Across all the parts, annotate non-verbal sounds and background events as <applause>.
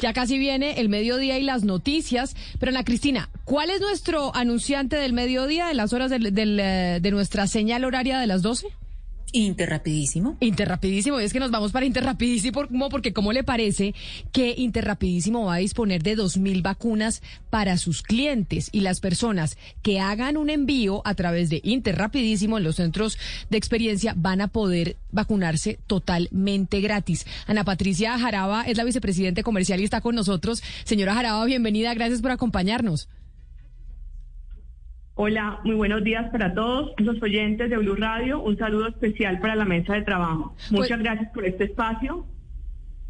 Ya casi viene el mediodía y las noticias. Pero Ana Cristina, ¿cuál es nuestro anunciante del mediodía de las horas del, eh, de nuestra señal horaria de las 12? Interrapidísimo. Interrapidísimo, es que nos vamos para Interrapidísimo porque ¿cómo le parece que Interrapidísimo va a disponer de dos mil vacunas para sus clientes y las personas que hagan un envío a través de Interrapidísimo en los centros de experiencia van a poder vacunarse totalmente gratis. Ana Patricia Jaraba es la vicepresidente comercial y está con nosotros. Señora Jaraba, bienvenida, gracias por acompañarnos. Hola, muy buenos días para todos los oyentes de Blue Radio. Un saludo especial para la mesa de trabajo. Pues Muchas gracias por este espacio.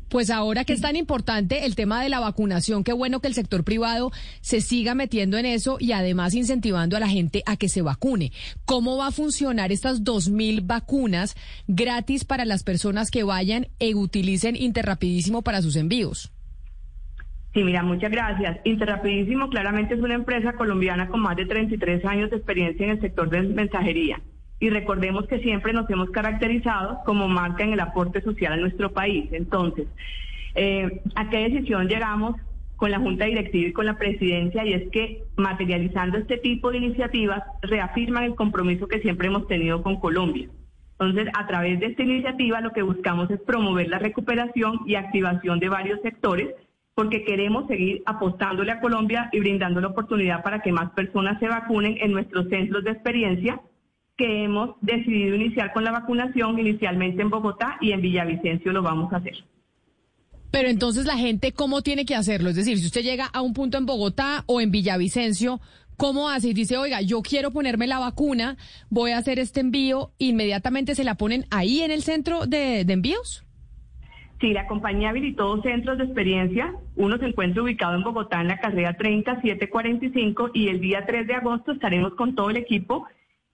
Pues ahora que es tan importante el tema de la vacunación, qué bueno que el sector privado se siga metiendo en eso y además incentivando a la gente a que se vacune. ¿Cómo va a funcionar estas dos mil vacunas gratis para las personas que vayan e utilicen Interrapidísimo para sus envíos? Sí, mira, muchas gracias. Interrapidísimo claramente es una empresa colombiana con más de 33 años de experiencia en el sector de mensajería. Y recordemos que siempre nos hemos caracterizado como marca en el aporte social a nuestro país. Entonces, eh, ¿a qué decisión llegamos con la Junta Directiva y con la Presidencia? Y es que materializando este tipo de iniciativas reafirman el compromiso que siempre hemos tenido con Colombia. Entonces, a través de esta iniciativa lo que buscamos es promover la recuperación y activación de varios sectores porque queremos seguir apostándole a Colombia y brindando la oportunidad para que más personas se vacunen en nuestros centros de experiencia que hemos decidido iniciar con la vacunación inicialmente en Bogotá y en Villavicencio lo vamos a hacer. Pero entonces la gente, ¿cómo tiene que hacerlo? Es decir, si usted llega a un punto en Bogotá o en Villavicencio, ¿cómo hace? Y dice, oiga, yo quiero ponerme la vacuna, voy a hacer este envío, inmediatamente se la ponen ahí en el centro de, de envíos. Sí, la compañía habilitó centros de experiencia. Uno se encuentra ubicado en Bogotá en la carrera 30745 y el día 3 de agosto estaremos con todo el equipo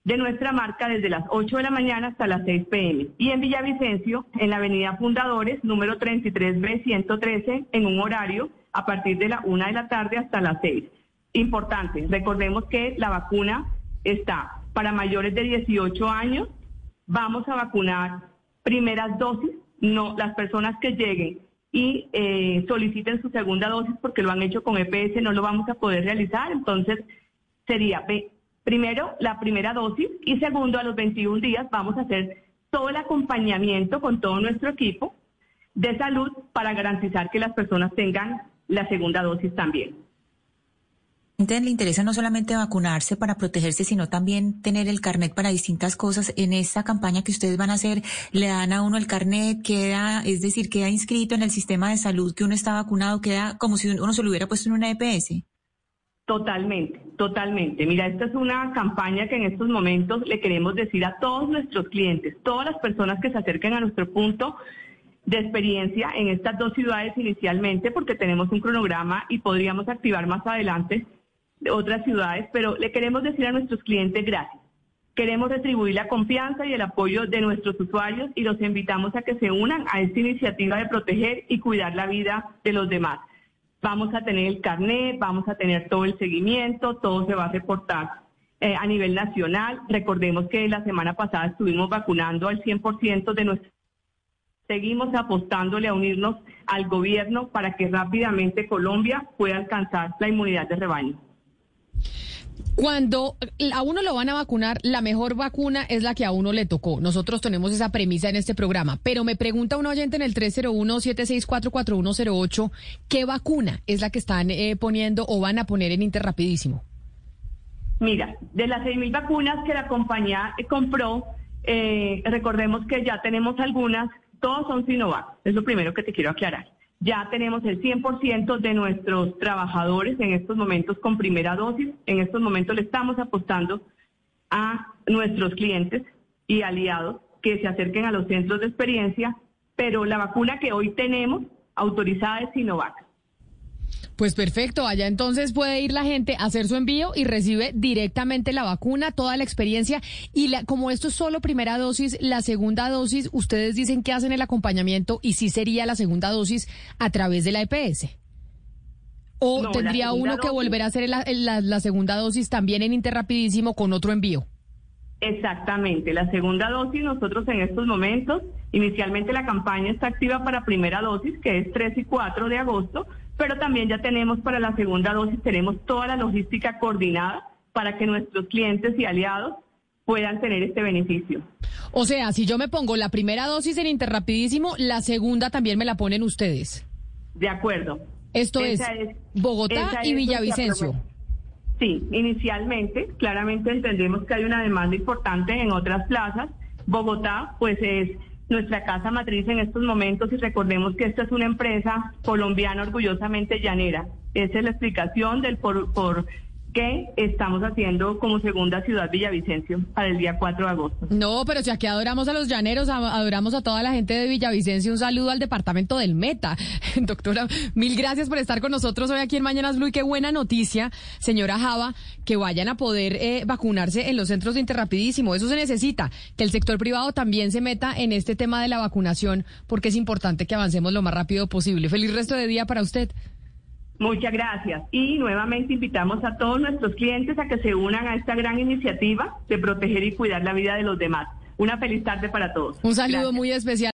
de nuestra marca desde las 8 de la mañana hasta las 6 pm. Y en Villavicencio, en la avenida Fundadores, número 33B 113, en un horario a partir de la 1 de la tarde hasta las 6. Importante, recordemos que la vacuna está para mayores de 18 años. Vamos a vacunar primeras dosis no las personas que lleguen y eh, soliciten su segunda dosis porque lo han hecho con EPS no lo vamos a poder realizar. Entonces sería primero la primera dosis y segundo a los 21 días vamos a hacer todo el acompañamiento con todo nuestro equipo de salud para garantizar que las personas tengan la segunda dosis también le interesa no solamente vacunarse para protegerse, sino también tener el carnet para distintas cosas. En esta campaña que ustedes van a hacer, le dan a uno el carnet, queda, es decir, queda inscrito en el sistema de salud que uno está vacunado, queda como si uno se lo hubiera puesto en una EPS. Totalmente, totalmente. Mira, esta es una campaña que en estos momentos le queremos decir a todos nuestros clientes, todas las personas que se acerquen a nuestro punto de experiencia en estas dos ciudades inicialmente, porque tenemos un cronograma y podríamos activar más adelante de otras ciudades, pero le queremos decir a nuestros clientes gracias. Queremos retribuir la confianza y el apoyo de nuestros usuarios y los invitamos a que se unan a esta iniciativa de proteger y cuidar la vida de los demás. Vamos a tener el carnet, vamos a tener todo el seguimiento, todo se va a reportar eh, a nivel nacional. Recordemos que la semana pasada estuvimos vacunando al 100% de nuestros... Seguimos apostándole a unirnos al gobierno para que rápidamente Colombia pueda alcanzar la inmunidad de rebaño. Cuando a uno lo van a vacunar, la mejor vacuna es la que a uno le tocó. Nosotros tenemos esa premisa en este programa. Pero me pregunta un oyente en el 301-764-4108, ¿qué vacuna es la que están eh, poniendo o van a poner en Interrapidísimo? Mira, de las 6.000 vacunas que la compañía compró, eh, recordemos que ya tenemos algunas, todos son Sinovac. Es lo primero que te quiero aclarar. Ya tenemos el 100% de nuestros trabajadores en estos momentos con primera dosis. En estos momentos le estamos apostando a nuestros clientes y aliados que se acerquen a los centros de experiencia, pero la vacuna que hoy tenemos autorizada es Sinovac. Pues perfecto, allá entonces puede ir la gente a hacer su envío y recibe directamente la vacuna, toda la experiencia. Y la, como esto es solo primera dosis, la segunda dosis, ustedes dicen que hacen el acompañamiento y sí sería la segunda dosis a través de la EPS. ¿O tendría uno que volver a hacer la, la segunda dosis también en Interrapidísimo con otro envío? Exactamente, la segunda dosis nosotros en estos momentos, inicialmente la campaña está activa para primera dosis, que es 3 y 4 de agosto, pero también ya tenemos para la segunda dosis, tenemos toda la logística coordinada para que nuestros clientes y aliados puedan tener este beneficio. O sea, si yo me pongo la primera dosis en Interrapidísimo, la segunda también me la ponen ustedes. De acuerdo. Esto es, Bogotá y Villavicencio. Sí, inicialmente, claramente entendemos que hay una demanda importante en otras plazas. Bogotá, pues es nuestra casa matriz en estos momentos y recordemos que esta es una empresa colombiana orgullosamente llanera. Esa es la explicación del por, por que estamos haciendo como segunda ciudad Villavicencio para el día 4 de agosto. No, pero si aquí adoramos a los llaneros, adoramos a toda la gente de Villavicencio, un saludo al departamento del Meta. <laughs> Doctora, mil gracias por estar con nosotros hoy aquí en Mañanas Blue y qué buena noticia, señora Java, que vayan a poder eh, vacunarse en los centros de Interrapidísimo. Eso se necesita, que el sector privado también se meta en este tema de la vacunación, porque es importante que avancemos lo más rápido posible. Feliz resto de día para usted. Muchas gracias. Y nuevamente invitamos a todos nuestros clientes a que se unan a esta gran iniciativa de proteger y cuidar la vida de los demás. Una feliz tarde para todos. Un saludo muy especial.